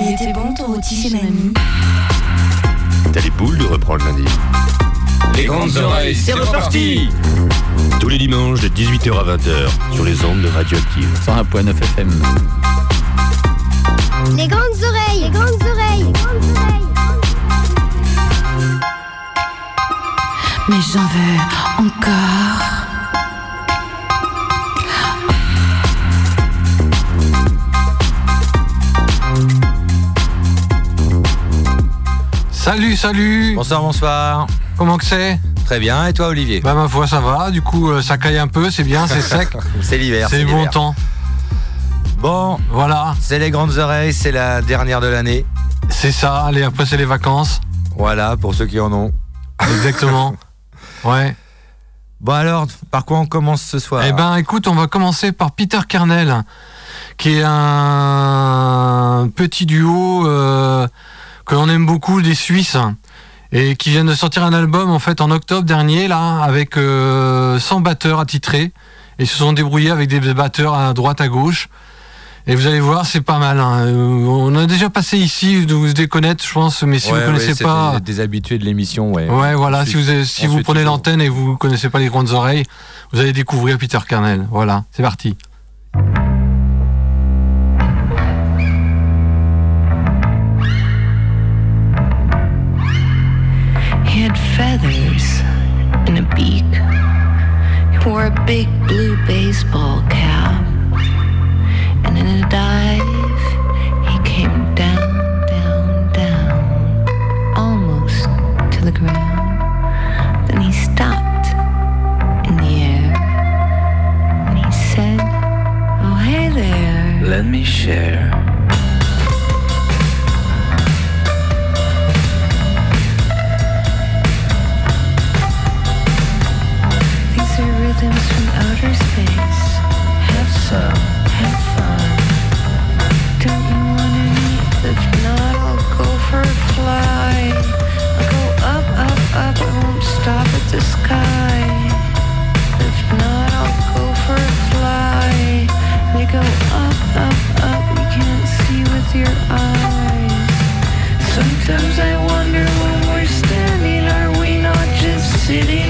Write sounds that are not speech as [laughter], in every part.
Il était bon ton rôti chez mamie. T'as les boules de reprendre lundi. Les grandes oreilles, c'est reparti Tous les dimanches de 18h à 20h sur les ondes de Radioactive. 101.9 FM. Les grandes oreilles, les grandes oreilles, les grandes oreilles. Mais j'en veux encore. Salut, salut Bonsoir, bonsoir. Comment que c'est? Très bien, et toi Olivier? Bah ma foi ça va, du coup euh, ça caille un peu, c'est bien, c'est sec, [laughs] C'est l'hiver. c'est bon temps. Bon, Voilà, c'est les grandes oreilles, c'est la dernière de l'année. c'est ça, allez après c'est les vacances, Voilà, pour ceux qui en ont. [laughs] exactement. Ouais. Bon alors, par quoi on commence ce soir? Eh ben écoute, on va commencer par Peter Kernel, qui est un petit duo euh, que l'on aime beaucoup des Suisses et qui vient de sortir un album en fait en octobre dernier là avec euh, 100 batteurs attitrés et ils se sont débrouillés avec des batteurs à droite à gauche. Et vous allez voir, c'est pas mal. hein. Euh, On a déjà passé ici, de vous devez connaître, je pense, mais si Ouais, vous connaissez ouais, c'est pas, Des, des habitués de l'émission, ouais. Ouais, voilà, Ensuite- si vous, si vous prenez l'antenne et vous connaissez pas les grandes oreilles, vous allez découvrir Peter Kernel. Voilà, c'est parti. Feathers and a beak. He wore a big blue baseball cap. And in a dive, he came down, down, down, almost to the ground. Then he stopped in the air. And he said, Oh, hey there. Let me share. Go up, up, up. You can't see with your eyes. Sometimes I wonder when we're standing, are we not just sitting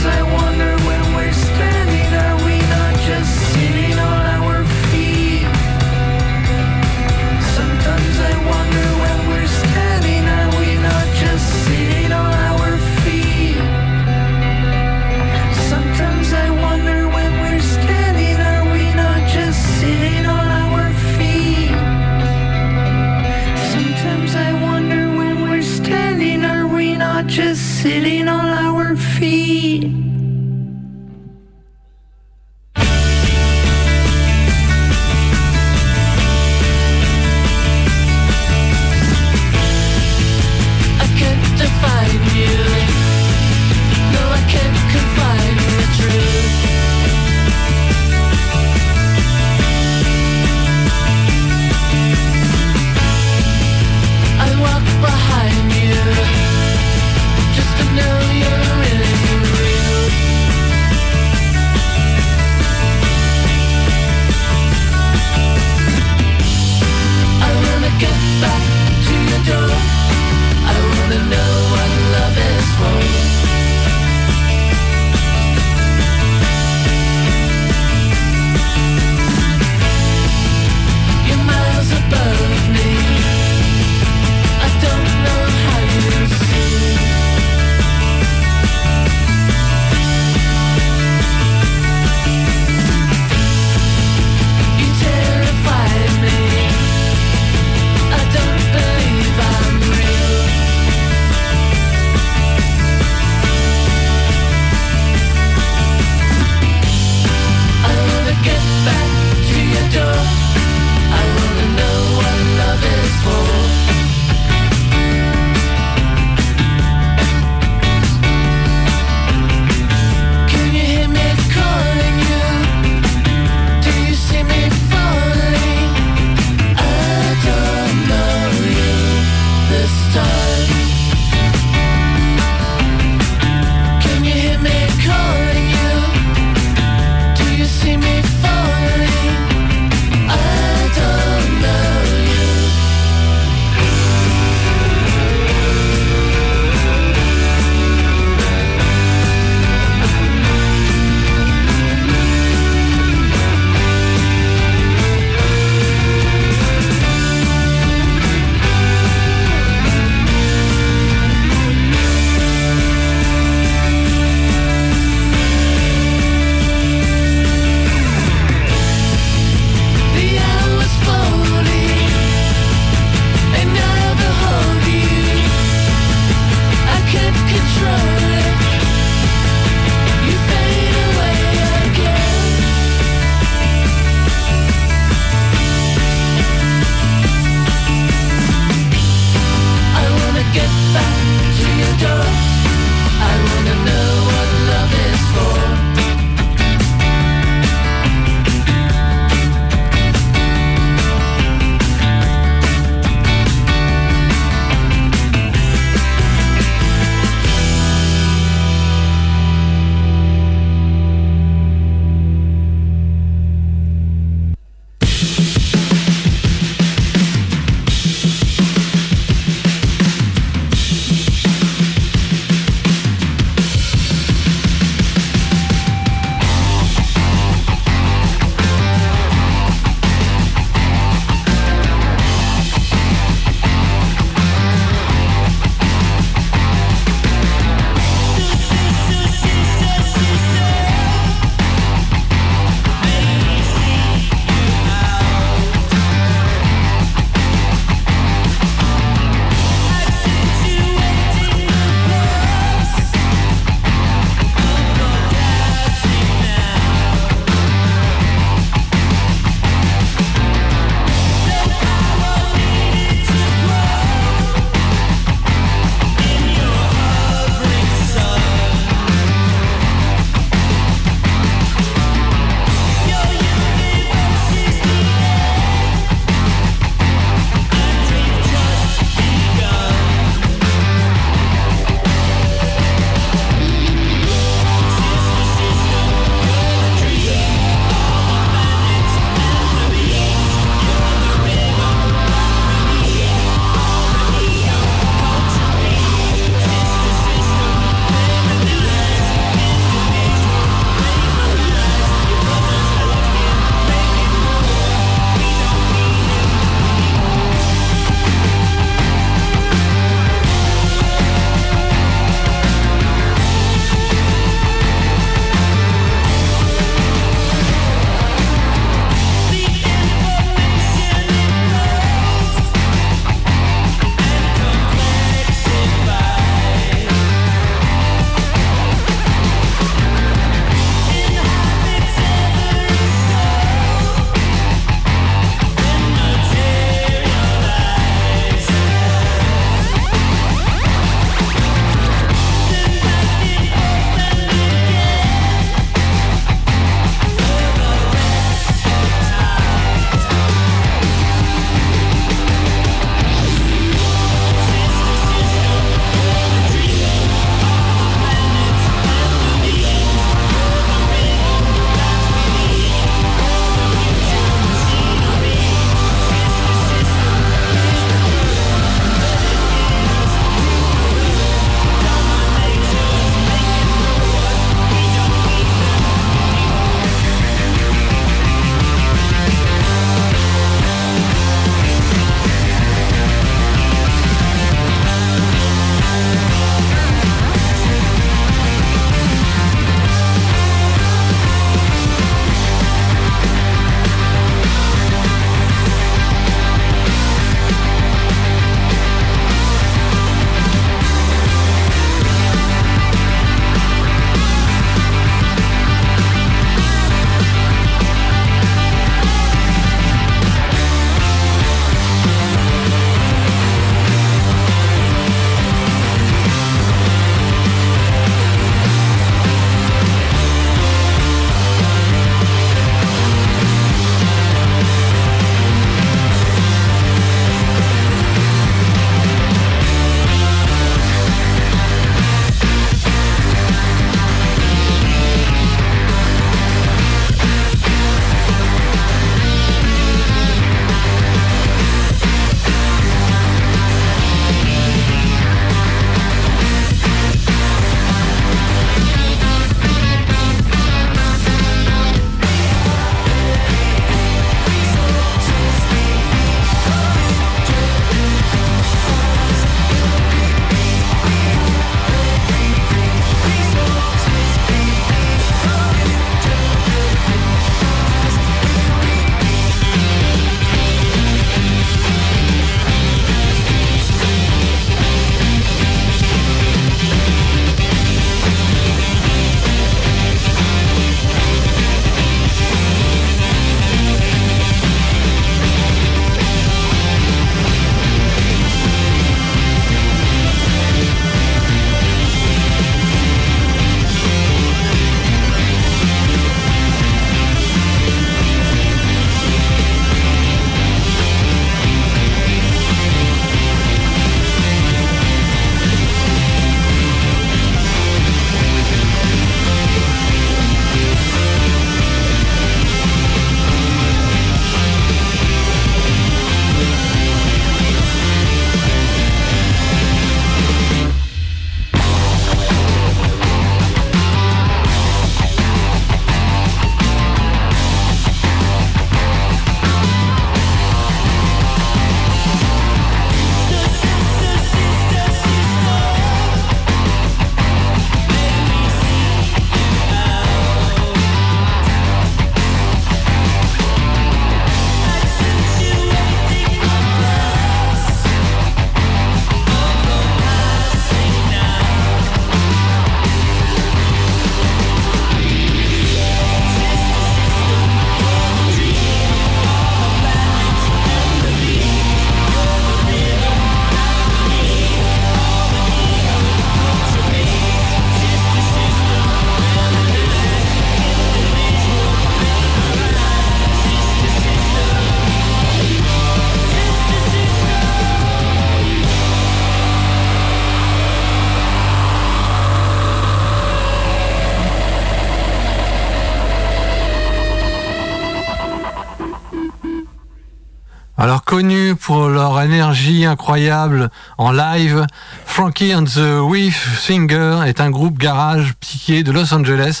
incroyable en live, Frankie and the Wave Singer est un groupe garage psyché de Los Angeles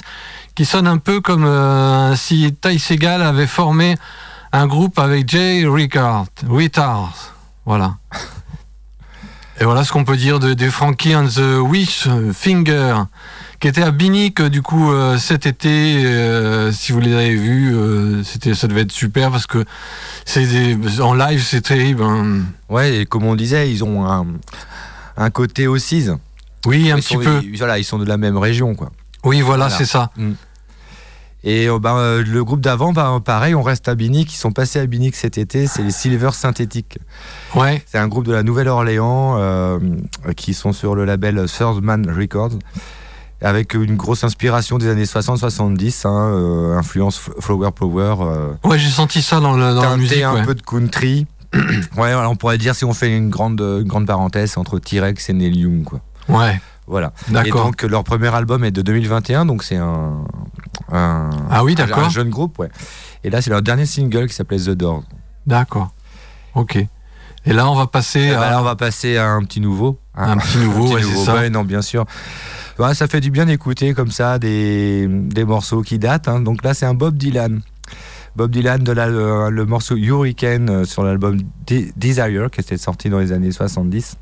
qui sonne un peu comme euh, si Ty Segal avait formé un groupe avec Jay Ricard, Ricard. Voilà. Et voilà ce qu'on peut dire de, Frankie and the Wish Finger, qui était à Binic du coup euh, cet été. euh, si vous les avez vus, euh, c'était, ça devait être super parce que c'est des- en live c'est terrible. hein. Ouais, et comme on disait, ils ont un, un côté aussi. Oui, un Ils petit sont- peu. ils- voilà, ils sont de la même région, quoi. Oui, voilà, Voilà. c'est ça. Et euh, bah, euh, le groupe d'avant, bah, pareil, on reste à Binic. Ils sont passés à Binic cet été. C'est les Silver Synthétiques. Ouais. C'est un groupe de la Nouvelle-Orléans euh, qui sont sur le label Third Man Records. Avec une grosse inspiration des années 60-70, hein, euh, influence Flower Power, euh, Ouais, j'ai senti ça dans, le, dans la musique. un ouais. peu de country. [clears throat] ouais, voilà, on pourrait dire si on fait une grande, une grande parenthèse entre T-Rex et Neil Young, quoi. Ouais, Voilà. Et d'accord. donc leur premier album est de 2021, donc c'est un, un, Ah oui, un d'accord. jeune groupe, ouais. Et là c'est leur dernier single qui s'appelait The Door. D'accord. Ok. Et là, on va passer Et à bah là on va passer à un petit nouveau. un petit nouveau, [laughs] petit ouais, c'est nouveau. ça. Ouais, non, bien sûr. Ouais, ça fait du bien d'écouter comme ça des, des morceaux qui datent. hein. Donc là, c'est un Bob Dylan. Bob Dylan de la- le, le morceau Hurricane euh, sur l'album De- Desire qui était sorti dans les années 70.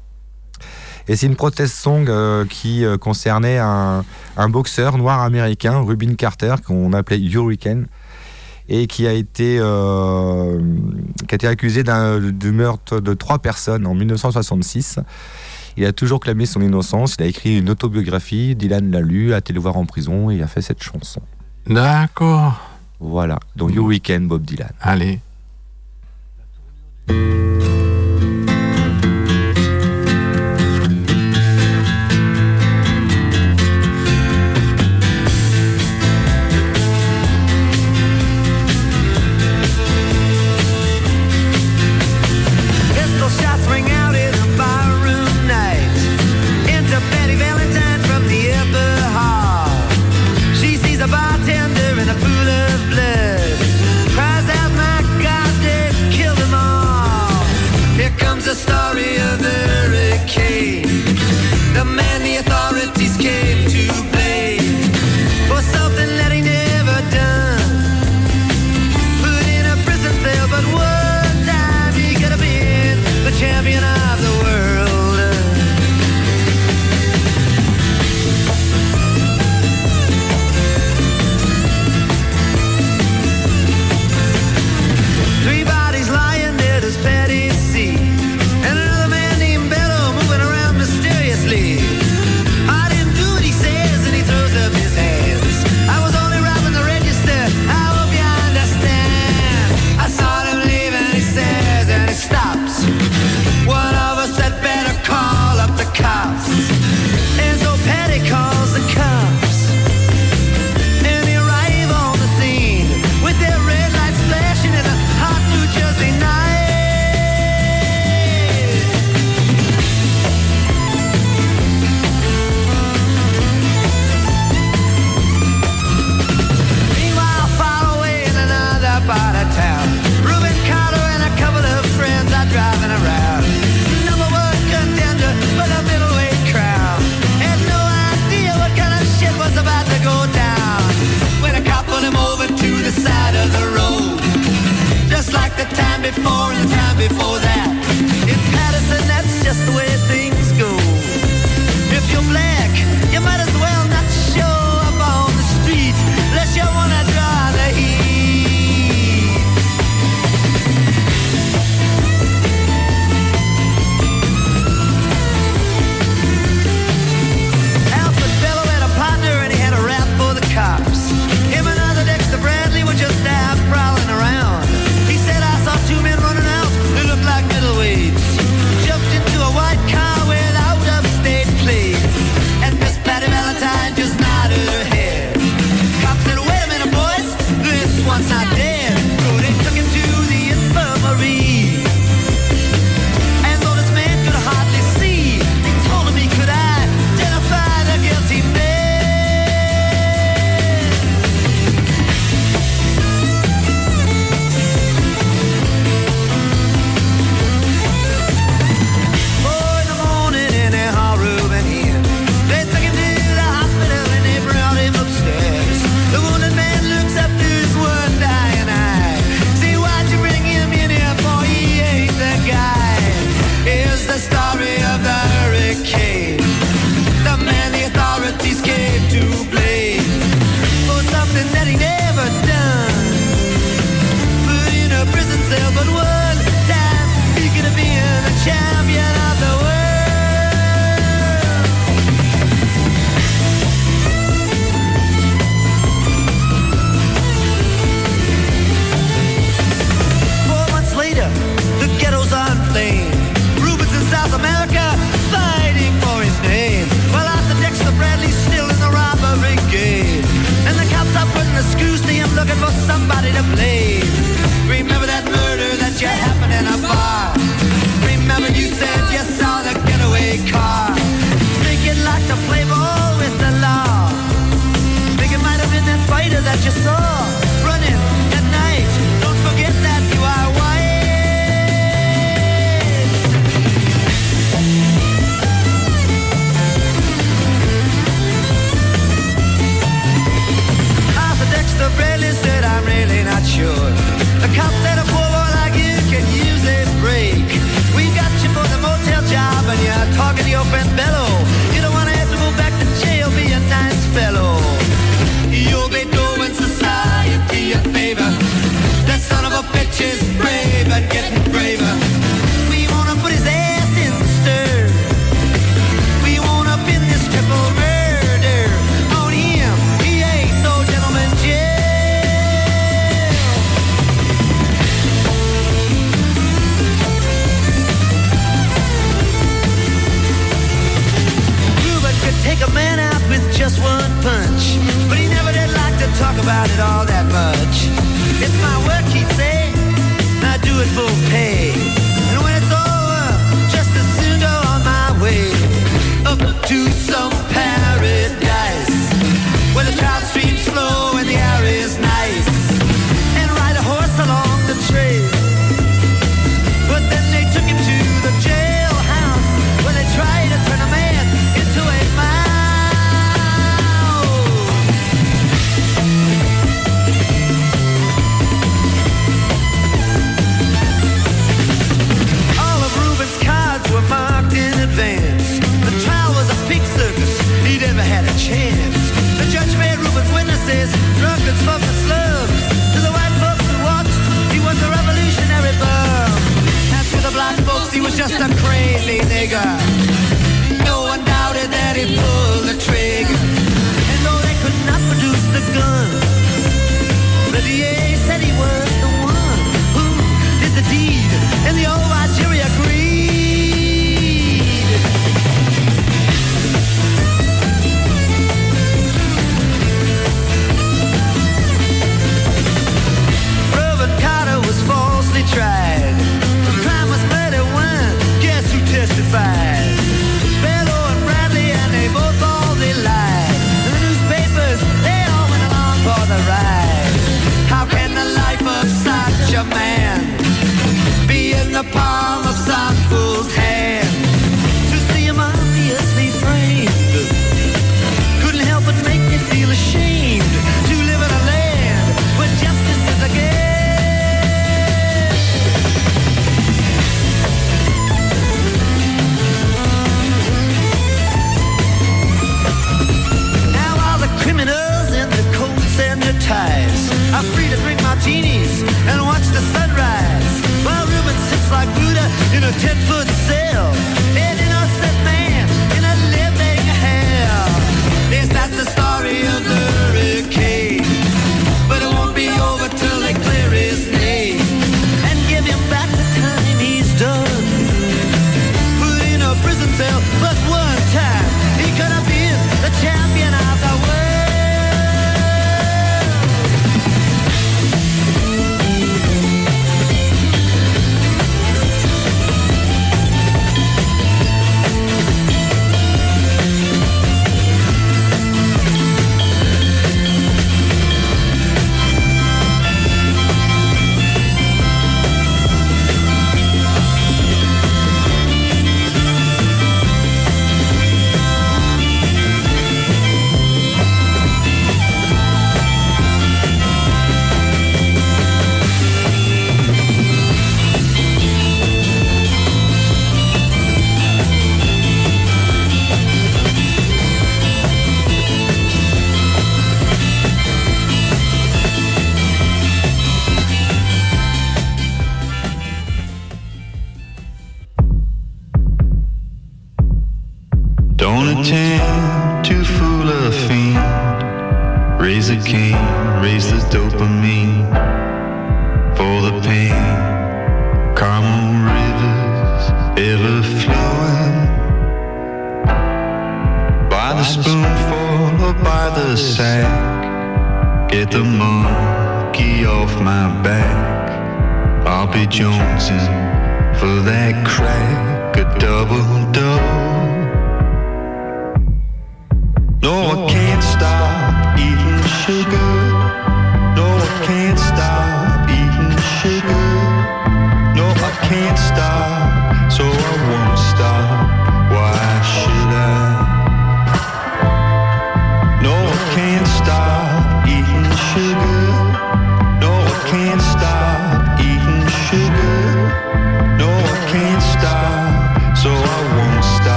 Et c'est une protest song euh, qui euh, concernait un, un boxeur noir américain, Rubin Carter, qu'on appelait Hurricane, et qui a été, euh, qui a été accusé du meurtre de trois personnes en 1966. Il a toujours clamé son innocence. Il a écrit une autobiographie. Dylan l'a lu, a été le voir en prison et a fait cette chanson. D'accord. Voilà. Donc You Weekend, Bob Dylan. Allez.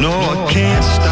No, I can't stop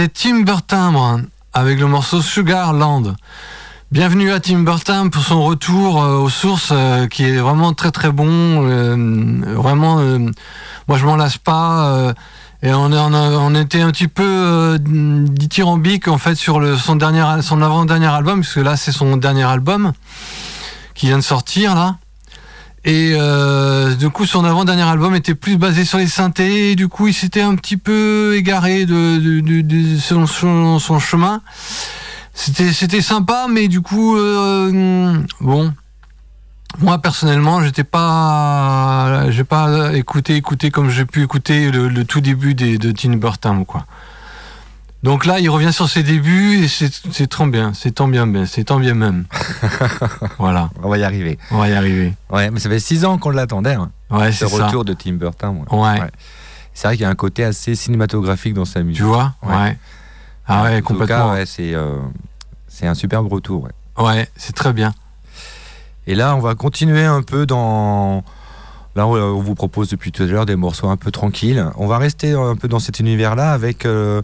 C'était Timber Timbre avec le morceau Sugar Land. Bienvenue à Timber Timbre pour son retour euh, aux sources euh, qui est vraiment très très bon. euh, vraiment, moi je m'en lasse pas. et on, était un petit peu dithyrambique en fait sur son, son avant-dernier album, puisque là c'est son dernier album qui vient de sortir là. Et euh, du coup, son avant-dernier album était plus basé sur les synthés. Et du coup, il s'était un petit peu égaré de, son, chemin. C'était c'était sympa, mais du coup, euh, bon. Moi personnellement, j'étais pas, j'ai pas écouté, écouté comme j'ai pu écouter le, tout début de Tim Burton, quoi. Donc là, il revient sur ses débuts et c'est tant bien, c'est tant bien, bien, c'est tant bien même. [laughs] voilà, On va y arriver. on va y arriver. Ouais, mais ça fait six ans qu'on l'attendait. hein, Ouais, ce c'est ça. retour de Tim Burton. ouais. Ouais. Ouais. C'est vrai qu'il y a un côté assez cinématographique dans sa musique. Tu vois? Ouais. Ouais. Ah ouais, En tout complètement. cas, ouais, c'est euh, un superbe retour. ouais. Ouais, c'est très bien. Et là, on va continuer un peu dans. Là, on on vous propose depuis tout à l'heure des morceaux un peu tranquilles. On va rester un peu dans cet univers-là avec euh,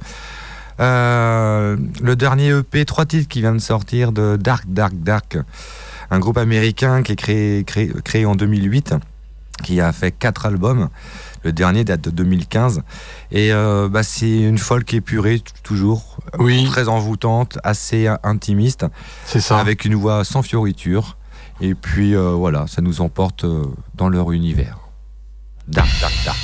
euh, le dernier EP, trois titres qui vient de sortir de Dark, Dark, Dark, un groupe américain qui est créé, créé, créé en 2008, qui a fait quatre albums. Le dernier date de 2015. Et euh, bah, c'est une folk épurée, toujours. Oui. Très envoûtante, assez intimiste C'est ça. avec une voix sans fioriture. Et puis euh, voilà, ça nous emporte euh, dans leur univers. Dark, dark. Dark,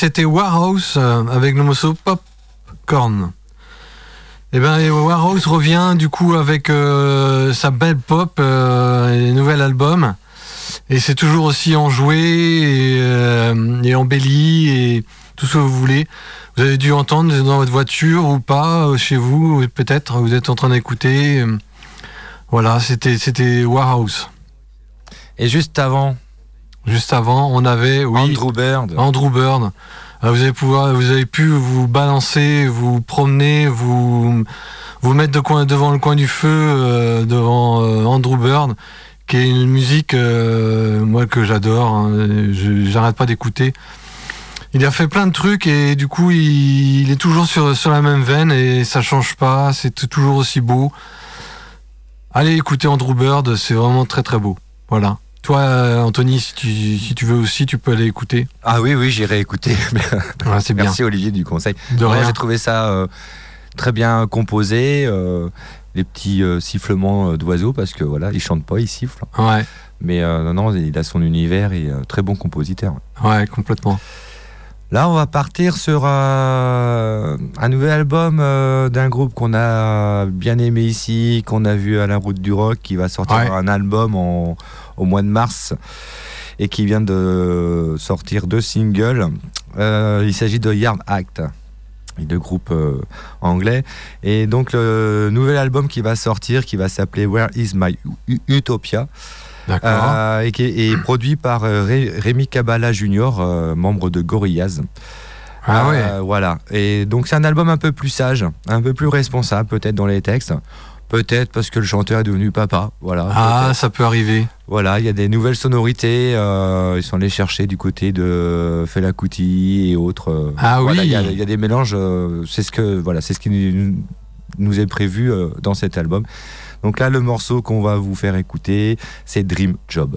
c'était Warhouse euh, avec le morceau Popcorn. Eh ben, Warhouse revient du coup avec euh, sa belle pop, euh, et nouvel album, et c'est toujours aussi enjoué et, euh, et, embelli et tout ce que vous voulez. Vous avez dû entendre dans votre voiture ou pas, chez vous peut-être, vous êtes en train d'écouter. Voilà, c'était c'était Warhouse. Et juste avant, Juste avant, on avait Andrew Bird. Andrew Bird. Euh, vous avez, pu vous balancer, vous promener, vous mettre de coin, devant le coin du feu, euh, devant euh, Andrew Bird, qui est une musique moi que j'adore. Hein, j'arrête pas d'écouter. Il a fait plein de trucs et du coup il, est toujours sur la même veine et ça change pas. C'est toujours aussi beau. Allez écouter Andrew Bird, c'est vraiment très très beau. Voilà. Toi, Anthony, si tu, veux aussi, tu peux aller écouter. Ah oui, oui, j'irai écouter. [laughs] Merci. Olivier du conseil. De rien. J'ai trouvé ça euh, très bien composé. Euh, les petits euh, sifflements euh, d'oiseaux, parce que voilà, ils chantent pas, ils sifflent. Mais non, non, il a son univers il et très bon compositeur. Ouais, complètement. Là, on va partir sur un nouvel album d'un groupe qu'on a bien aimé ici, qu'on a vu à la route du rock, qui va sortir un album en, au mois de mars et qui vient de sortir deux singles. Euh, il s'agit de Yard Act, le groupe euh, anglais. Et donc, le nouvel album qui va sortir, qui va s'appeler Where is My U- Utopia euh, et qui est, est produit par Ré- Rémi Cabala euh, membre de Gorillaz. ah ouais. Voilà. Et donc c'est un album un peu plus sage, un peu plus responsable peut-être dans les textes. Peut-être parce que le chanteur est devenu papa. Voilà. Ah, ça peut arriver. Voilà, il y a des nouvelles sonorités. euh, ils sont allés chercher du côté de Fela Kuti et autres. euh, Ah voilà, oui. Il y, a- il y a des mélanges. euh, c'est ce que voilà, c'est ce qui nous, nous est prévu dans cet album. Donc là, le morceau qu'on va vous faire écouter, c'est Dream Job.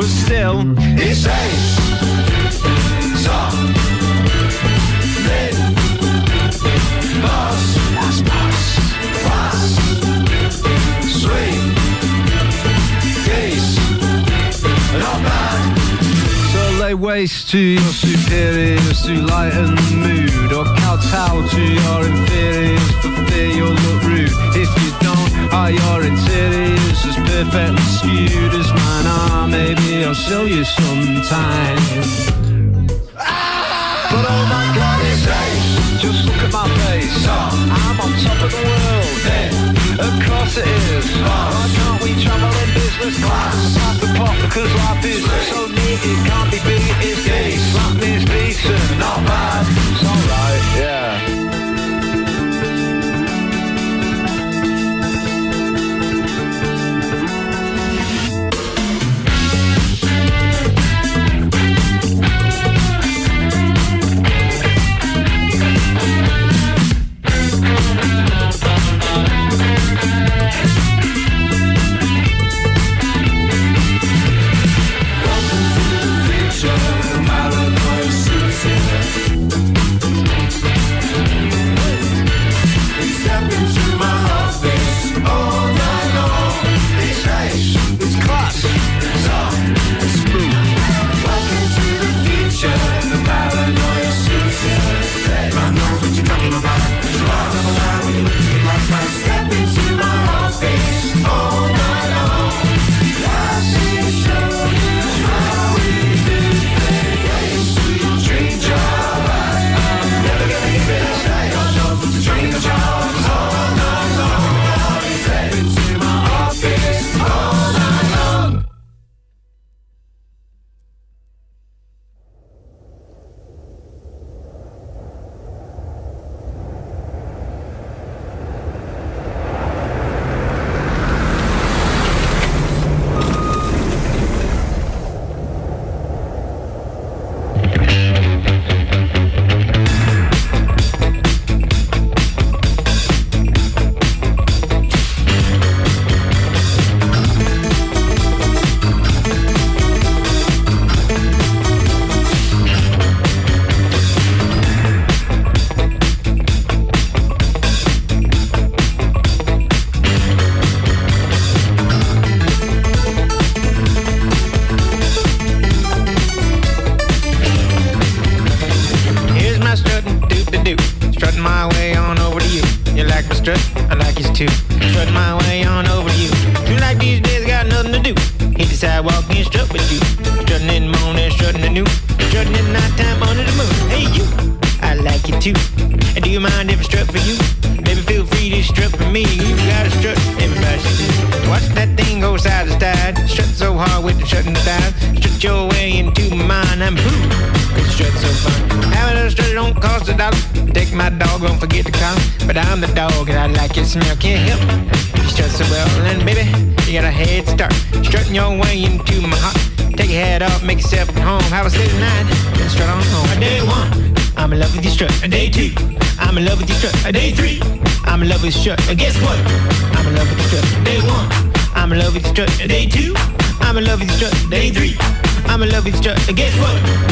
but still it's ace. Some mid boss, that's boss, boss, sweet geese, not bad. So lay waste to your superiors to lighten the mood, or kowtow to your inferiors for fear you'll look rude. If you don't, are your interiors as perfectly skewed as mine are? Maybe I'll show you sometime. But oh my god, it's ace. Just look at my face. I'm on top of the world. Of course it is. Why can't we travel in business class? Pass the pot because life is so neat it can't be beat. It's decent. Slap is decent, not bad. It's alright, yeah. day three. I'm a lovey with and guess what?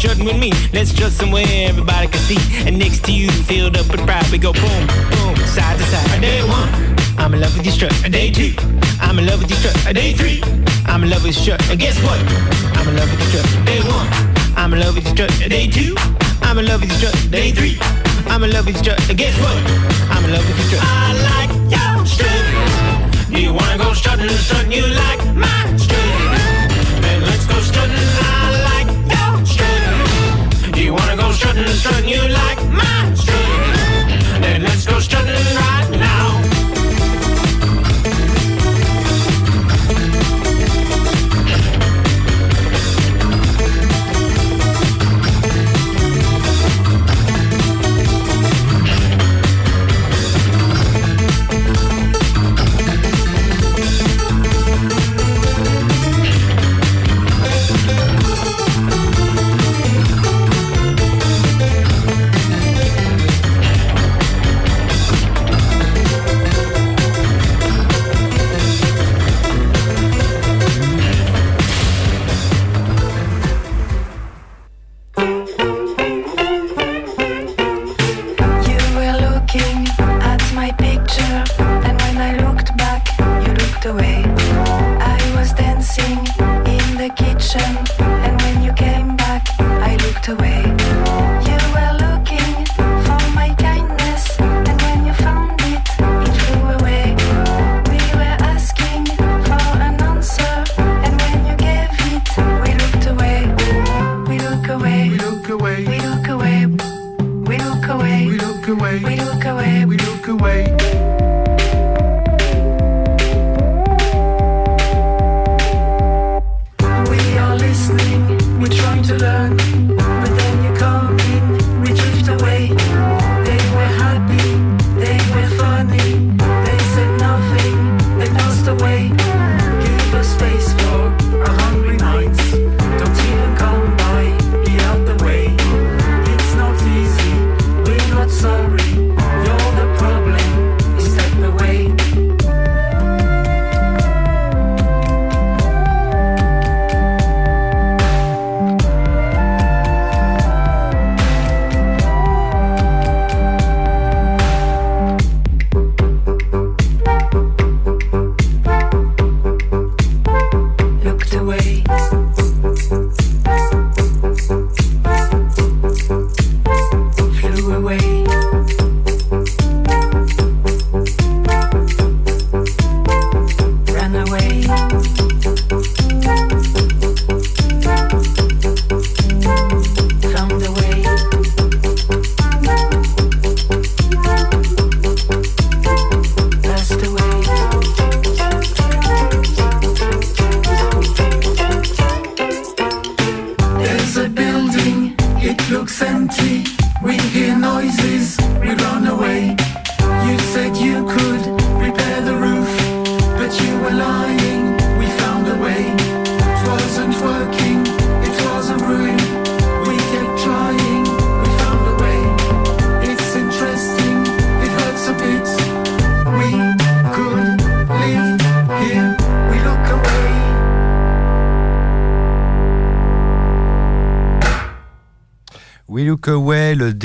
shutting with me. Let's just somewhere everybody can see. And next to you, filled up with pride, we go boom, boom, side to side. Day one, I'm in love with your strut. Day two, I'm in love with your strut. Day three, I'm in love with your strut. And guess what? I'm in love with your strut. Day one, I'm in love with your strut. Day two, I'm in love with your strut. Day three, I'm in love with your strut. And guess what? I'm in love with your strut. I like your strut. Do You wanna go strutting, strutting, you like my strut. strutting, strutting you like my strut. Then let's go strutting.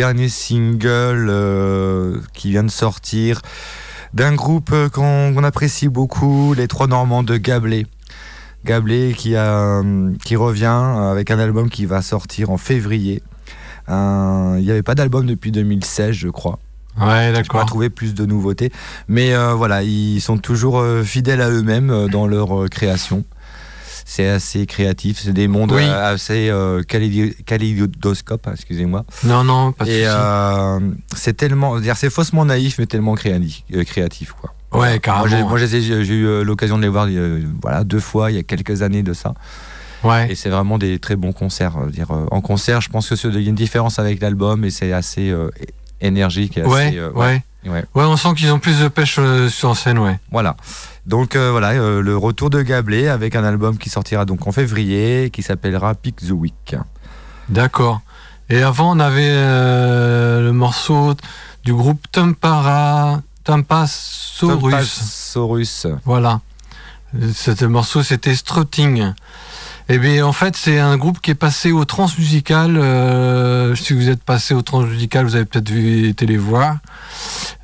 Dernier single euh, qui vient de sortir d'un groupe euh, qu'on apprécie beaucoup, les Trois Normands de Gablé. Gablé qui, a, euh, qui revient avec un album qui va sortir en février. Il n'y avait pas d'album depuis 2016, je crois. Ouais, On va d'accord. trouver plus de nouveautés. Mais euh, voilà, ils sont toujours fidèles à eux-mêmes dans leur création. C'est assez créatif, c'est des mondes Oui. assez euh, excusez-moi. Non, non, pas de Et euh, c'est tellement, c'est faussement naïf, mais tellement créatif, euh, créatif quoi. Ouais, carrément. j'ai, moi, j'ai eu euh, l'occasion de les voir, voilà, deux fois il y a quelques années de ça. Ouais. Et c'est vraiment des très bons concerts. dire, en concert, je pense que c'est- il y a une différence avec l'album et c'est assez euh, énergique. Et assez, Ouais, euh, ouais. ouais. Ouais, on sent qu'ils ont plus de pêche sur scène, ouais. Voilà. Donc euh, voilà, euh, le retour de Gablé avec un album qui sortira donc en février, qui s'appellera Pick the Week. D'accord. Et avant, on avait euh, le morceau du groupe Tampara, Tampasaurus. Tampasaurus. Voilà. Ce morceau, c'était Strutting. Et bien, en fait, c'est un groupe qui est passé au transmusical. Euh, si vous êtes passé au transmusical, vous avez peut-être vu été les voir.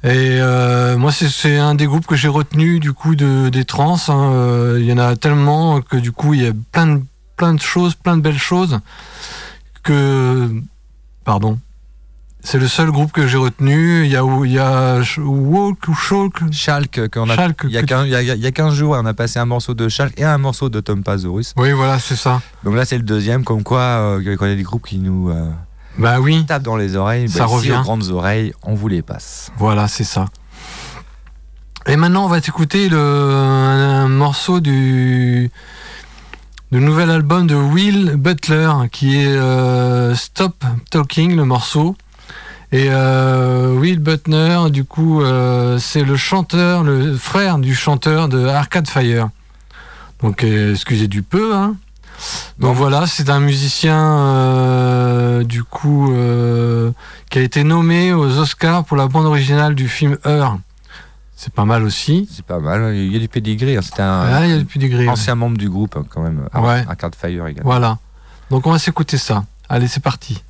Et euh, moi, c'est- un des groupes que j'ai retenu du coup de, des trans. hein. Il y en a tellement que du coup, il y a plein de, plein de choses, plein de belles choses que. Pardon. C'est le seul groupe que j'ai retenu. Il y a, il y a Walk ou Shulk. Schalke, qu'on a, il y a que- 15, il y a- il y a 15 jours, on a passé un morceau de Schalke et un morceau de Tampasaurus. Oui, voilà, c'est ça. Donc là, c'est le deuxième, comme quoi, euh, quand il y a des groupes qui nous euh, Bah oui. tapent dans les oreilles, Ça bah, ici, revient. aux grandes oreilles, on vous les passe. Voilà, c'est ça. Et maintenant, on va écouter le, un, morceau du, du nouvel album de Will Butler, qui est euh, Stop Talking, le morceau. Et euh, Will Butler, du coup, euh, c'est le chanteur, le frère du chanteur de Arcade Fire. Donc, euh, excusez du peu, hein. Donc voilà, c'est un musicien euh, du coup euh, qui a été nommé aux Oscars pour la bande originale du film Heure. C'est pas mal aussi. C'est pas mal, il y a du pedigree. hein. C'était un Ah, il y a du pedigree, ancien membre du groupe, hein, quand même. Ouais. Arcade Fire également. Voilà. Donc on va s'écouter ça. Allez, c'est parti.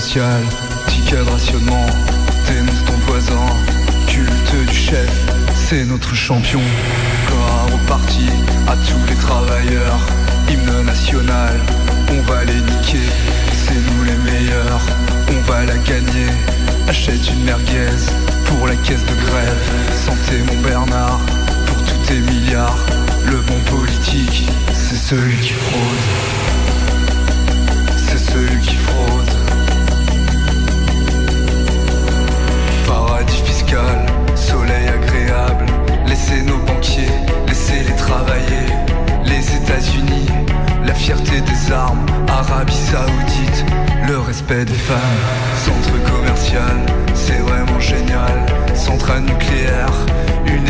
Social, ticket de rationnement, dénonce ton voisin, culte du chef, c'est notre champion.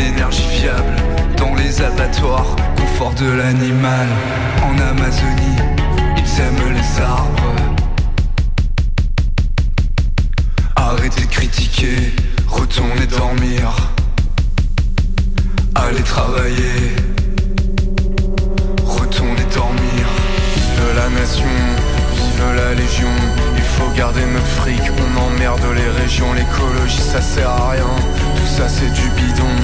Une énergie fiable. Dans les abattoirs, confort de l'animal. En Amazonie, ils aiment les arbres. Arrêtez de critiquer, retournez dormir. Allez travailler, retournez dormir. Vive la nation, vive la légion. Il faut garder notre fric, on emmerde les régions. L'écologie ça sert à rien, ça c'est du bidon.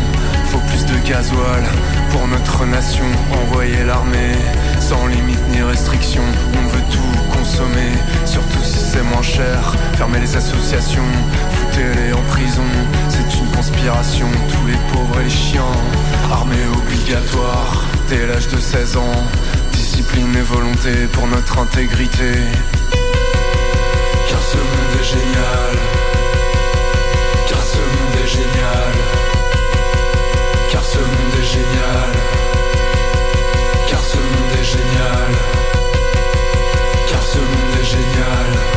Faut plus de gasoil pour notre nation. Envoyer l'armée sans limite ni restriction. On veut tout consommer, surtout si c'est moins cher. Fermer les associations, foutez-les en prison. C'est une conspiration, tous les pauvres et les chiens. Armée obligatoire dès l'âge de 16 ans. Discipline et volonté pour notre intégrité. Car ce monde est génial. Car ce monde Car ce monde est génial. Car ce monde est génial. Car ce monde est génial.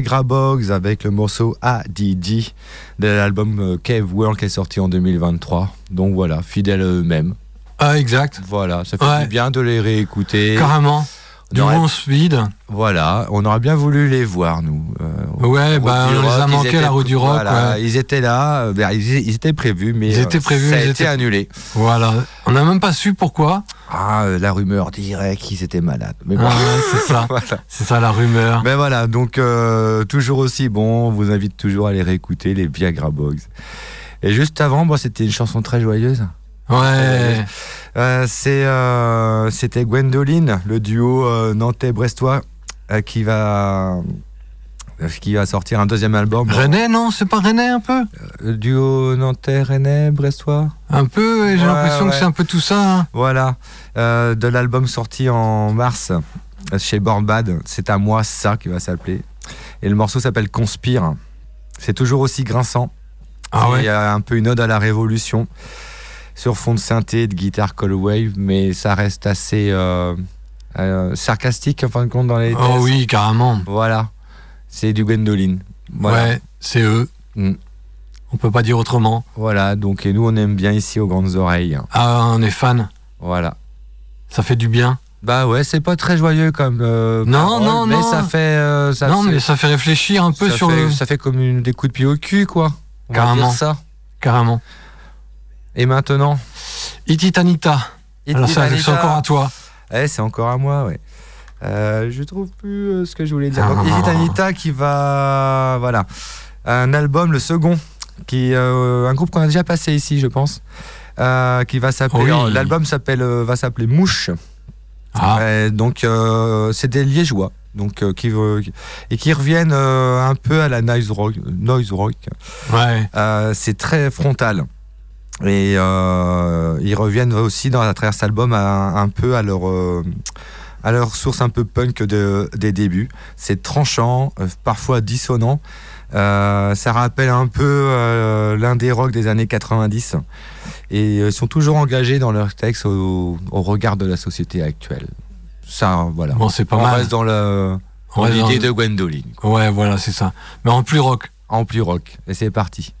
Viagra avec le morceau ADD de l'album euh, Cave World qui est sorti en 2023. Donc voilà, fidèles à eux-mêmes. Ah, exact. Voilà, ça fait Ouais. du bien de les réécouter. Carrément. On Du aurait- bon speed. Voilà, on aurait bien voulu les voir, nous. Euh, Ouais, bah, on les a manqués à la Rue du Rock, voilà, ouais. Ils étaient là, euh, ben, ils, ils étaient prévus, mais Ils étaient euh, prévus, ça a ils été étaient- annulé. Voilà. On n'a même pas su pourquoi. Ah, euh, la rumeur dirait qu'ils étaient malades. Mais bon. Ah c'est ça. [laughs] Voilà. C'est ça la rumeur. Mais voilà, donc euh, toujours aussi bon, on vous invite toujours à les réécouter, les Viagra Bogs. Et juste avant, bon, c'était une chanson très joyeuse. Ouais. Euh, c'est, euh, c'était Gwendoline, le duo nantais-brestois, qui va qui va sortir un deuxième album. René, non C'est pas René un peu Le duo nantais-rennais-brestois Un peu, j'ai Ouais, l'impression que c'est un peu tout ça. hein. Voilà, Euh, de l'album sorti en mars euh, chez Born Bad. C'est à moi ça qui va s'appeler. Et le morceau s'appelle Conspire. C'est toujours aussi grinçant. Ah ouais Il y a un peu une ode à la révolution sur fond de synthé de guitare call wave, mais ça reste assez euh, euh, sarcastique en fin de compte dans les. Oh oui, carrément. Voilà, c'est du Gwendoline. Voilà. Ouais, c'est eux. Mm. On peut pas dire autrement. Voilà, donc et nous on aime bien ici aux grandes oreilles. Ah, on est fan. Voilà. Ça fait du bien. Bah ouais, c'est pas très joyeux comme. euh, Non, parole, non, mais non. ça fait. euh, ça, non, mais ça fait réfléchir un peu ça sur fait, le. ça fait comme une, des coups de pied au cul, quoi. On va Carrément. dire ça. Carrément. Et maintenant Ititanita. Alors ça, c'est encore à toi. Eh, c'est encore à moi, ouais. Euh, je trouve plus euh, ce que je voulais dire. Ah. Donc, Ititanita qui va. Voilà. Un album, le second, qui euh, un groupe qu'on a déjà passé ici, je pense. euh, qui va s'appeler. Oui. L'album s'appelle, va s'appeler Mouche. Ah. Donc, c'est des Liégeois. Donc, qui, et qui reviennent un peu à la noise rock. Noise rock. Ouais. C'est très frontal. Et ils reviennent aussi dans, à travers cet album un peu à leur, à leur source un peu punk de- des débuts. C'est tranchant, euh, parfois dissonant. Euh, ça rappelle un peu euh, l'indé rock des années 90. Et ils sont toujours engagés dans leurs textes au, au regard de la société actuelle. Ça, voilà. Bon, c'est pas On mal. reste dans l'idée de Gwendoline. Ouais, voilà, c'est ça. Mais en plus rock. En plus rock. Et c'est parti.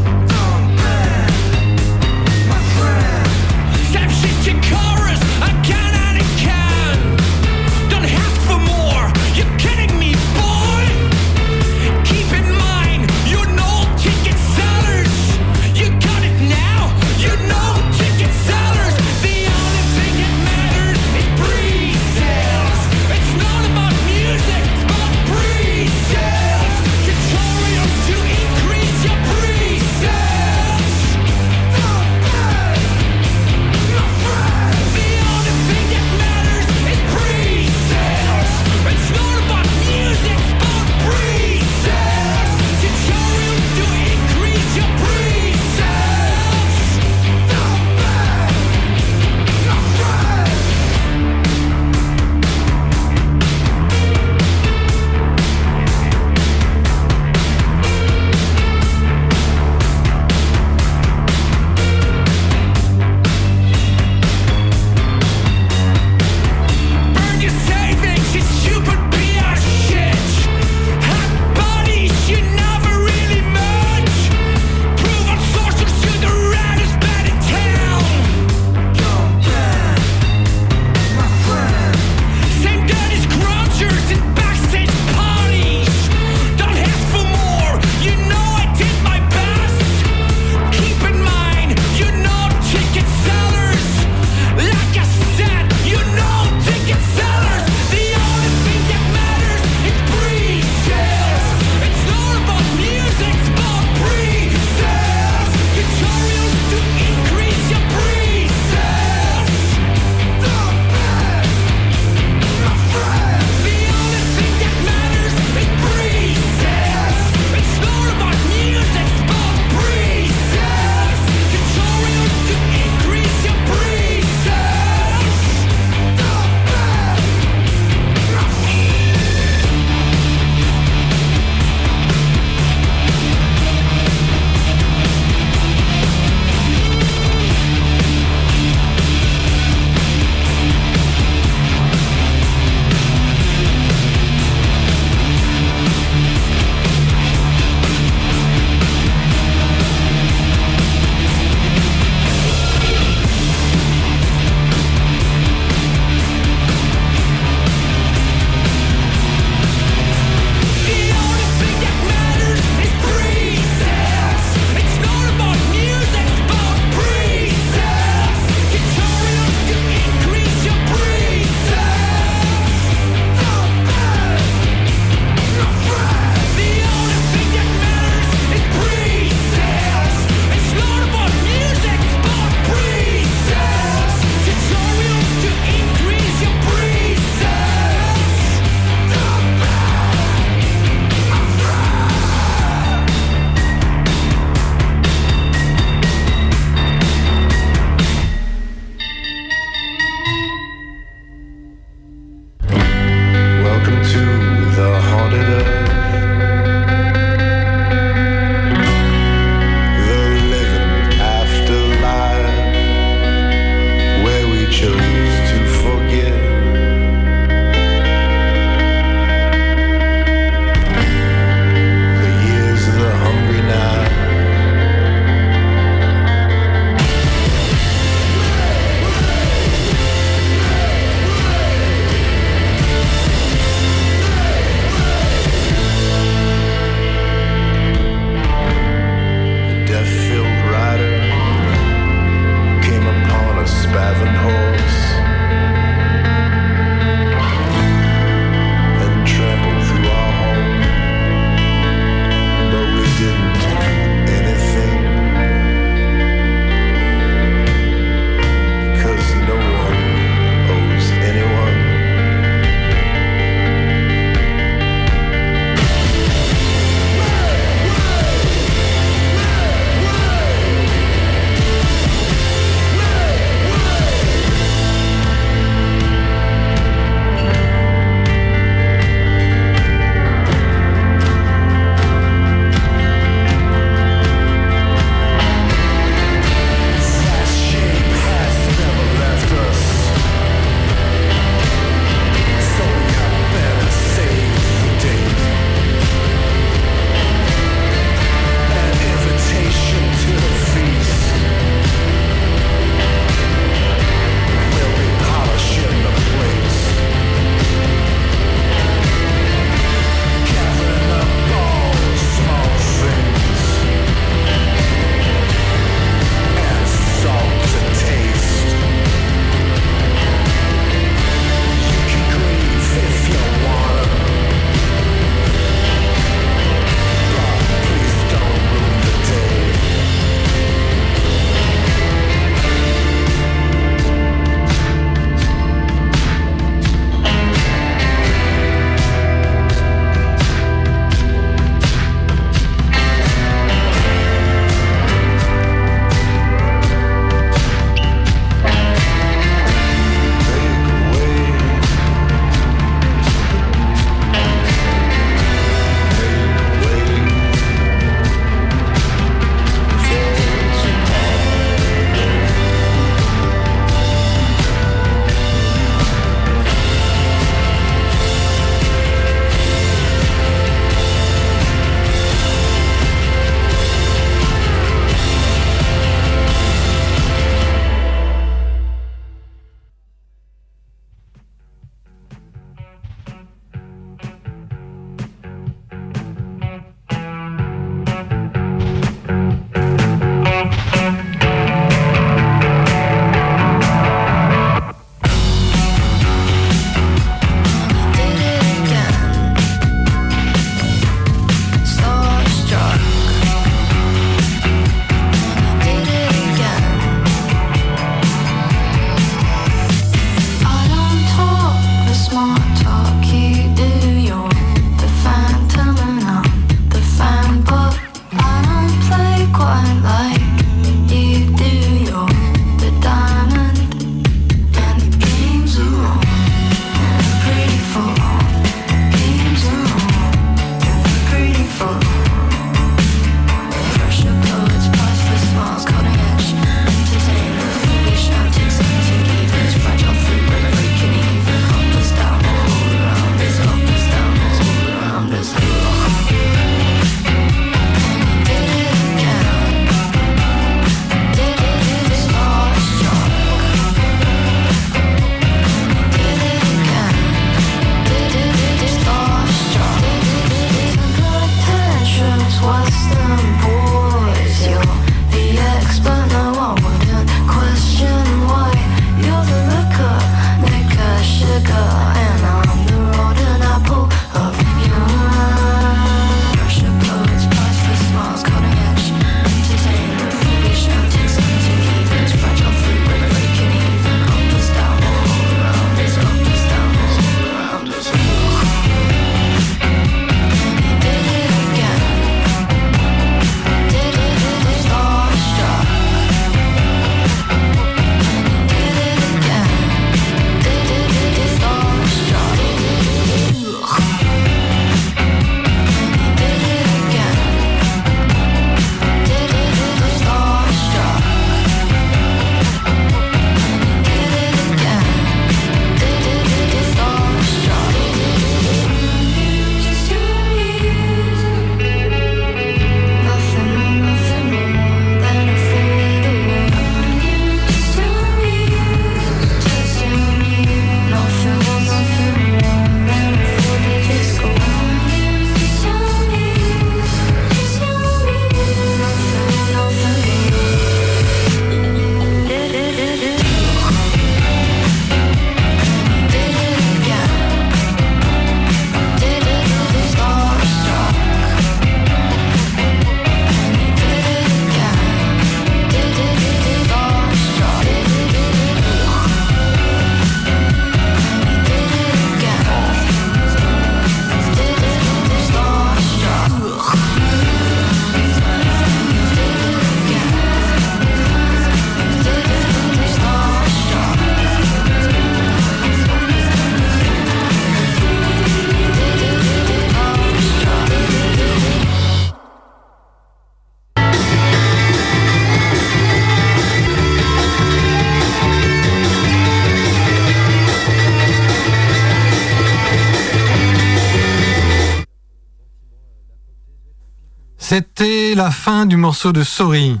C'était la fin du morceau de Sorry.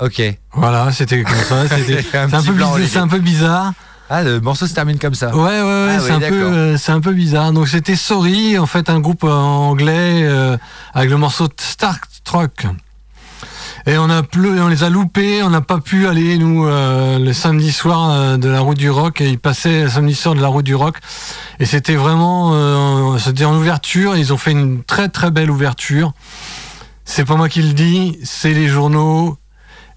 Ok. Voilà, c'était comme ça. [laughs] Un c'est un, un peu bizarre. Ah, le morceau se termine comme ça. Ouais, ouais, ouais, Ah c'est oui, un peu, d'accord. euh, c'est un peu bizarre. Donc c'était Sorry, en fait, un groupe euh, anglais euh, avec le morceau Star Truck. Et on a pleu, on les a loupés, on n'a pas pu aller nous euh, le samedi soir euh, de la route du rock. Et ils passaient le samedi soir de la route du rock. Et c'était vraiment, euh, c'était en ouverture. Ils ont fait une très très belle ouverture. C'est pas moi qui le dis, c'est les journaux.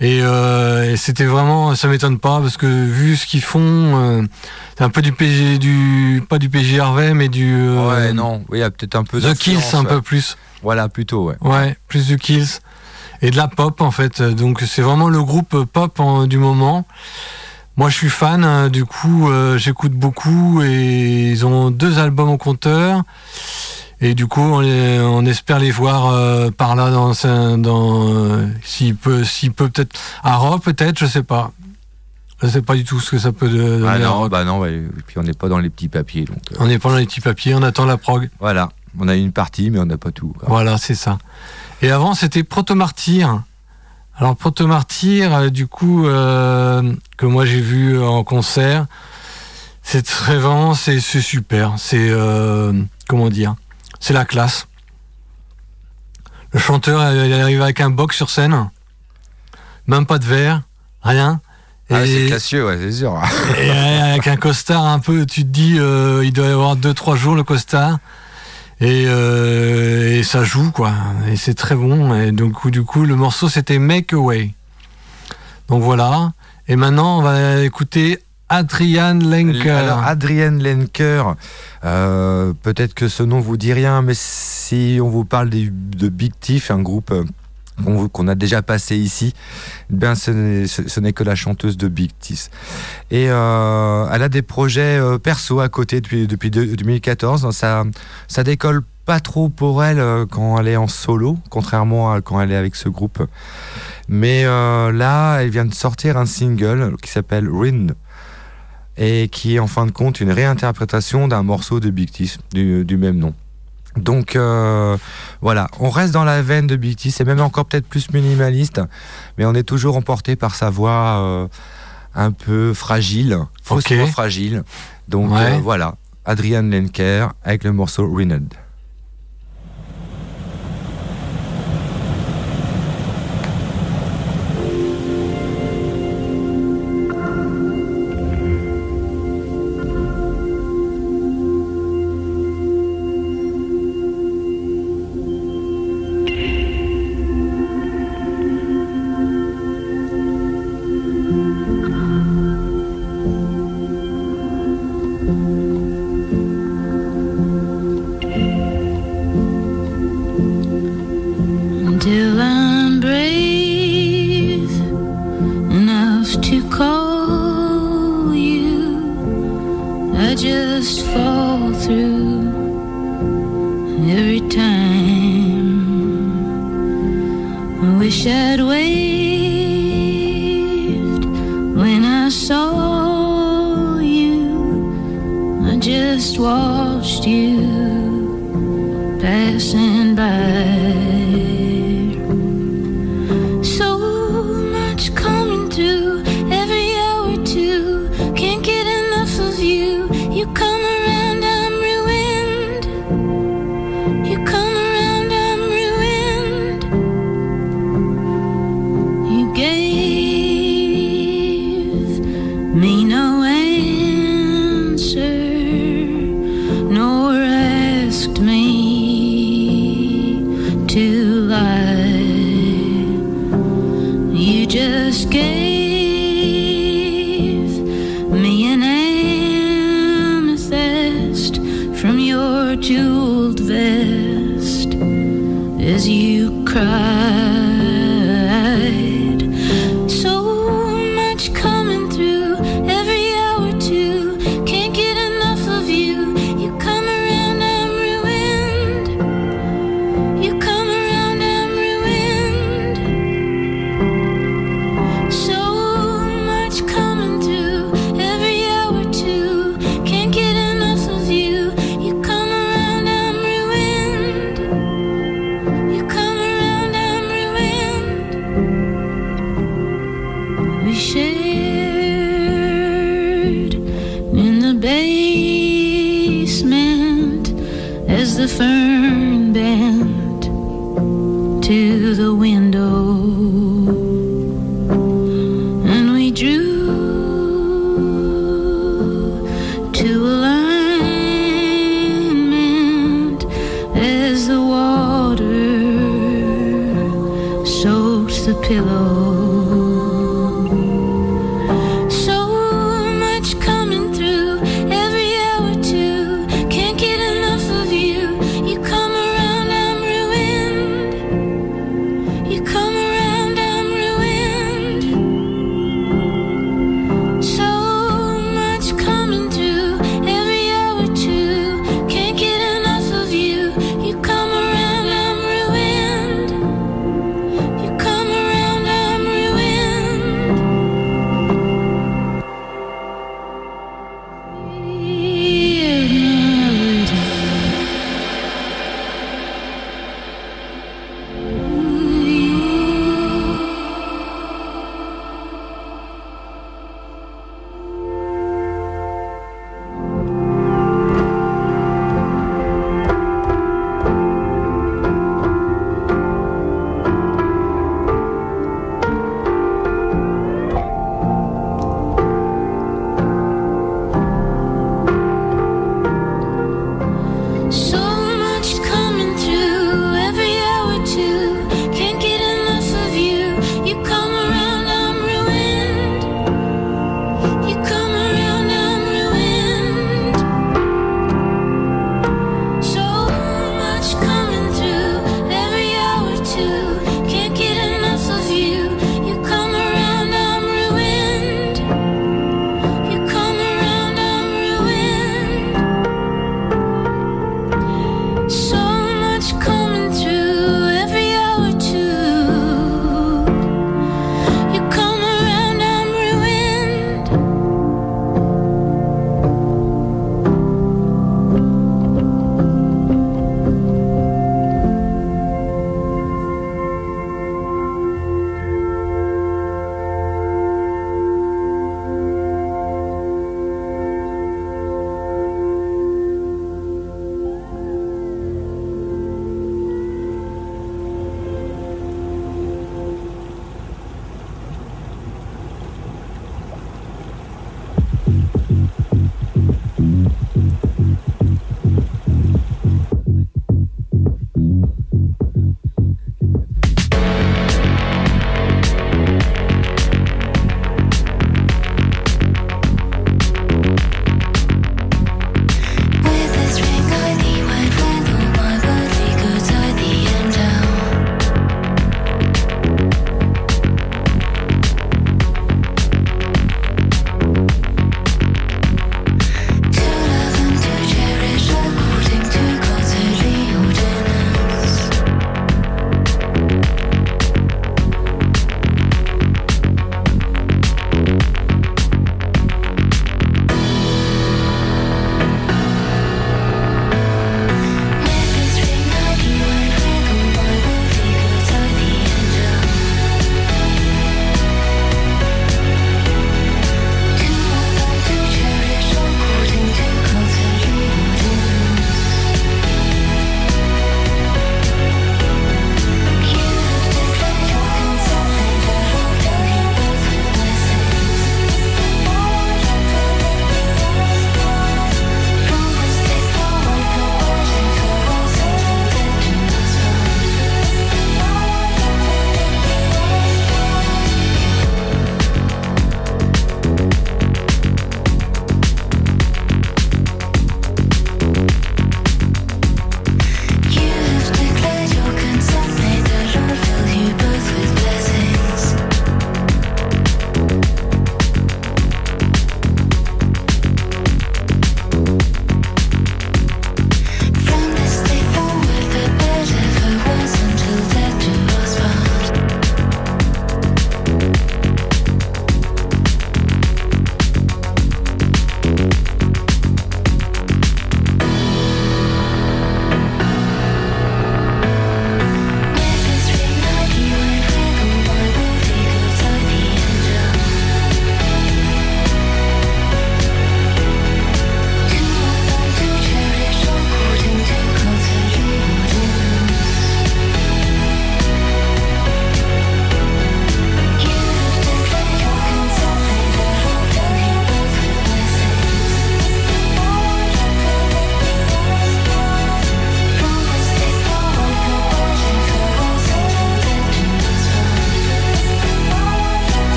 Et, euh, et c'était vraiment, ça m'étonne pas parce que vu ce qu'ils font, c'est un peu du PG, du pas du PG Harvey, mais du Ouais, non, oui, il y a peut-être un peu The Kills un ouais. peu plus. Voilà, plutôt, ouais. Ouais, plus du Kills et de la pop en fait. Donc c'est vraiment le groupe pop en- du moment. Moi je suis fan, hein, du coup euh, j'écoute beaucoup et ils ont deux albums au compteur. Et du coup on, les- on espère les voir euh, par là dans, dans euh, s'il peut, s'il peut peut-être à Rock peut-être, je sais pas. Je sais pas du tout ce que ça peut de- donner Ah non, bah non, ouais, et puis on n'est pas dans les petits papiers. Donc, euh, On est pas dans les petits papiers, on attend la prog. Voilà, on a une partie, mais on n'a pas tout. Voilà, c'est ça. Et avant, c'était Proto-Martyr. Alors, Proto-Martyr, euh, du coup, euh, que moi j'ai vu en concert, c'est très vraiment, c'est super. C'est, euh, comment dire, c'est la classe. Le chanteur, euh, il arrive avec un box sur scène, même pas de verre, rien. Ah, c'est classieux, ouais, c'est sûr. et avec un costard un peu, tu te dis, euh, il doit y avoir 2-3 jours le costard. Et, euh, et ça joue, quoi. Et c'est très bon. Et donc, du coup, le morceau, c'était Make Away. Donc voilà. Et maintenant, on va écouter Adrian Lenker. Alors, Adrienne Lenker, euh, peut-être que ce nom vous dit rien, mais si on vous parle de Big Thief, un groupe euh, qu'on a déjà passé ici, bien ce n'est que la chanteuse de Big Thief. Et euh, elle a des projets euh, perso à côté depuis, depuis deux- 2014. Ça, ça décolle pas trop pour elle euh, quand elle est en solo, contrairement à quand elle est avec ce groupe. Mais là, elle vient de sortir un single qui s'appelle Rin et qui est en fin de compte une réinterprétation d'un morceau de Big Tis du même nom. Donc euh, voilà, on reste dans la veine de Tis, c'est même encore peut-être plus minimaliste, mais on est toujours emporté par sa voix euh, un peu fragile, faussement fragile. Donc Ouais. euh, voilà, Adrian Lenker avec le morceau Rened.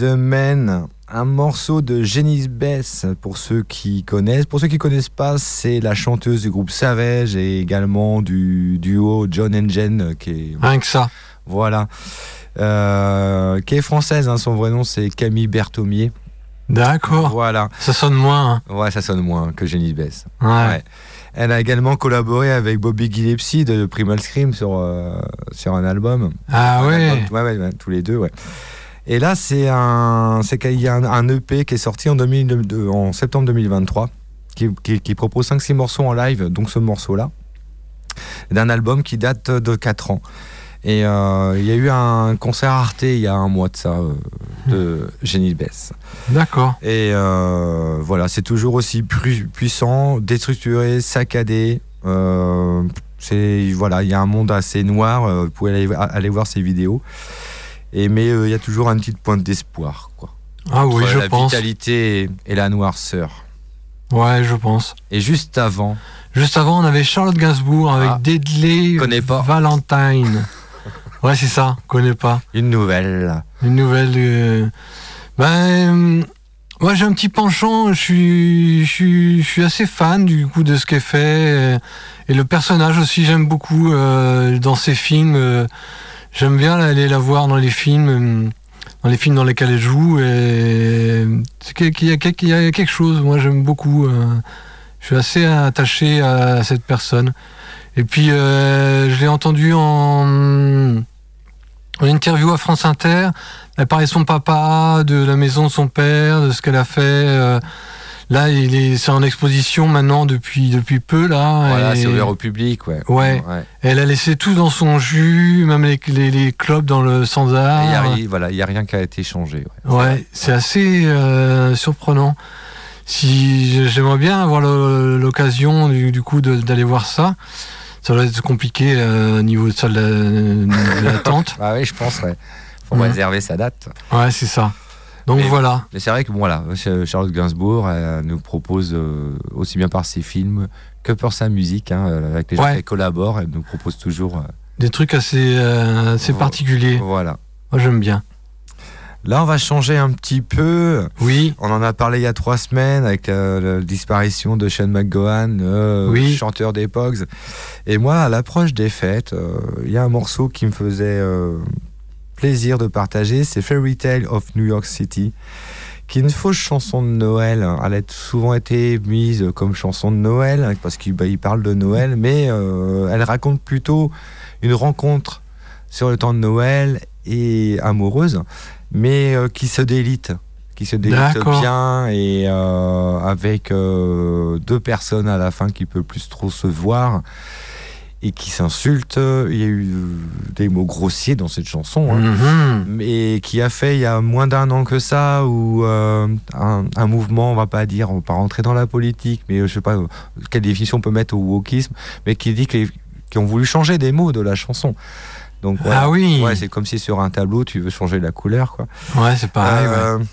The Man, un morceau de Genis Bess pour ceux qui connaissent. Pour ceux qui connaissent pas, c'est la chanteuse du groupe Savage et également du duo John and Jen qui est Rien que ça. voilà, Euh, qui est française. hein. son vrai nom c'est Camille Berthomier. D'accord. Voilà. Ça sonne moins. hein. Ouais, ça sonne moins que Genis Bess. Ouais. Elle a également collaboré avec Bobby Gillespie de Primal Scream sur, euh, sur un album. Ah Un ouais. album- ouais, ouais, ouais, tous les deux, ouais. Et là, c'est un, c'est qu'il y a un, un EP qui est sorti en, 2002 en septembre 2023, qui, qui- qui propose 5-6 morceaux en live, donc ce morceau-là, d'un album qui date de 4 ans. Et euh, il y a eu un concert à Arte il y a un mois de ça, euh, de Jenny Bess. D'accord. Et euh, voilà, c'est toujours aussi pu- puissant, déstructuré, saccadé. C'est voilà, il y a un monde assez noir. vous pouvez aller, aller voir ces vidéos. Et mais euh, il y a toujours une petite pointe d'espoir, quoi. Ah oui, je la pense. vitalité et, et la noirceur. Ouais, je pense. Et juste avant, Juste avant, on avait Charlotte Gainsbourg avec Ah. Pas. Valentine. [laughs] Ouais, c'est ça. Connais pas. une nouvelle. Une nouvelle. euh, Ben, euh, moi j'ai un petit penchant. Je suis, je suis, je suis assez fan du coup de ce qu'elle fait et le personnage aussi. J'aime beaucoup euh, dans ses films. euh, J'aime bien aller la voir dans les films, euh, dans les films dans lesquels elle joue. Et il y a quelque chose. Moi j'aime beaucoup. euh, je suis assez attaché à cette personne. Et puis euh, je l'ai entendu en interview à France Inter. Elle parlait de son papa, de la maison de son père, de ce qu'elle a fait. Là, il est, c'est en exposition maintenant depuis, depuis peu, là. Voilà, c'est ouvert au public, ouais. Ouais. Elle a laissé tout dans son jus, même les, les, les clubs dans le Et il y a standard. ri- voilà, il y a rien qui a été changé. ouais. Ouais, c'est assez euh, surprenant. Si j'aimerais bien avoir l'occasion du, du coup d'aller voir ça, ça va être compliqué euh, au niveau de salle l'attente. [laughs] Ah oui, je pense, ouais. Faut Mhm. réserver sa date. Ouais, c'est ça. Donc Mais- voilà. Mais c'est vrai que bon, voilà, Charlotte Gainsbourg elle nous propose euh, aussi bien par ses films que par sa musique, hein, euh, avec les gens Ouais. qui collaborent, elle nous propose toujours. euh, Des trucs assez, euh, assez particuliers. Voilà. Moi, j'aime bien. Là, on va changer un petit peu. Oui. On en a parlé il y a trois semaines avec euh, la disparition de Sean McGowan, euh, Oui. chanteur des Pogs. Et moi, à l'approche des fêtes, euh, il y a un morceau qui me faisait euh, plaisir de partager. C'est Fairy Tale of New York City, qui est une fausse chanson de Noël. Elle a souvent été mise comme chanson de Noël parce qu'il bah, parle de Noël, mais euh, elle raconte plutôt une rencontre sur le temps de Noël et amoureuse, mais euh, qui se délite, qui se délite bien et euh, avec deux personnes à la fin qui peuvent plus trop se voir et qui s'insultent. Il y a eu euh, des mots grossiers dans cette chanson, hein, Mhm. mais qui a fait il y a moins d'un an que ça où euh, un, un mouvement, on va pas dire, on va pas rentrer dans la politique, mais je sais pas euh, quelle définition on peut mettre au wokisme, mais qui dit que les- qui ont voulu changer des mots de la chanson. Donc. Ah oui. Ouais, c'est comme si sur un tableau tu veux changer la couleur, quoi. Ouais, c'est pareil. ouais.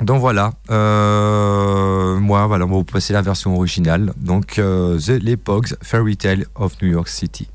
Donc voilà, Euh, moi voilà, on va vous passer la version originale. Donc euh, The Les Fairy Tale of New York City.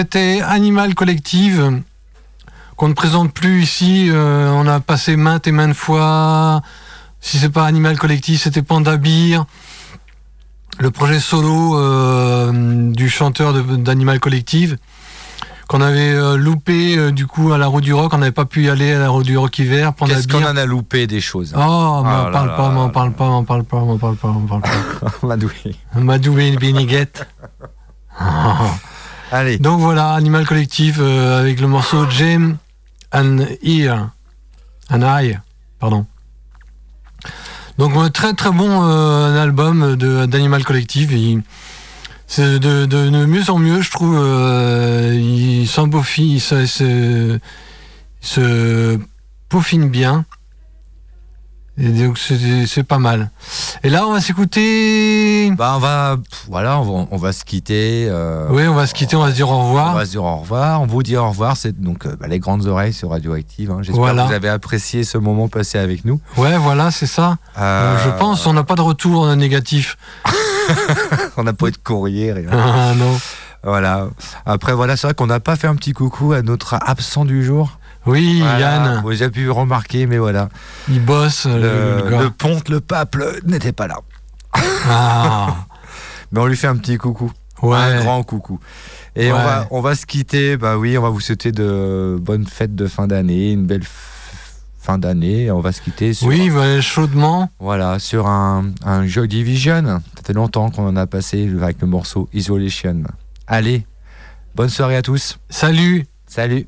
C'était Animal Collective, qu'on ne présente plus ici. Euh, on a passé maintes et maintes fois. Si c'est pas Animal Collective, c'était Panda Beer. Le projet solo euh, du chanteur d'Animal Collective, qu'on avait euh, loupé du coup à la Roue du Rock. On n'avait pas pu y aller à la Roue du Rock hiver. Qu'est-ce qu'on en a loupé des choses hein. Oh, m'en là parle là pas, là m'en là parle pas, m'en parle pas, m'en parle pas, m'en parle pas. [laughs] Madoué. Madou Ben- Beniguette. Allez. Donc voilà, Animal Collective euh, avec le morceau Jam and Ear. An pardon. Donc un très très bon euh, album d'Animal Collective. Il- C'est de, mieux en mieux, je trouve. euh, il s'embauffine, il se, se, bien. Et donc c'est pas mal. Et là, on va s'écouter. Bah, on va, pff, voilà, on va, on va se quitter. euh, Oui, on va se quitter, on va se dire au On revoir. va se dire au revoir. On vous dit au revoir. C'est donc euh, bah, les grandes oreilles sur Radioactive. hein. J'espère Voilà. que vous avez apprécié ce moment passé avec nous. Ouais, voilà, c'est ça. Euh, je pense, on n'a pas de retour négatif. [laughs] on n'a pas eu de courrier, rien. Ah non. Voilà. Après, voilà, c'est vrai qu'on n'a pas fait un petit coucou à notre absent du jour. Oui, Voilà. Yann, Vous avez pu remarquer, mais voilà. il bosse, le, Le, le ponte, le pape n'était pas là. Ah, [laughs] Mais on lui fait un petit coucou. ouais. Un grand coucou. Et on, va, on va se quitter. Bah oui, on va vous souhaiter de bonnes fêtes de fin d'année, une belle fin d'année. On va se quitter sur, Oui, chaudement. voilà, sur un, un Joy Division. Ça fait longtemps qu'on en a passé avec le morceau Isolation. Allez, bonne soirée à tous. Salut. Salut.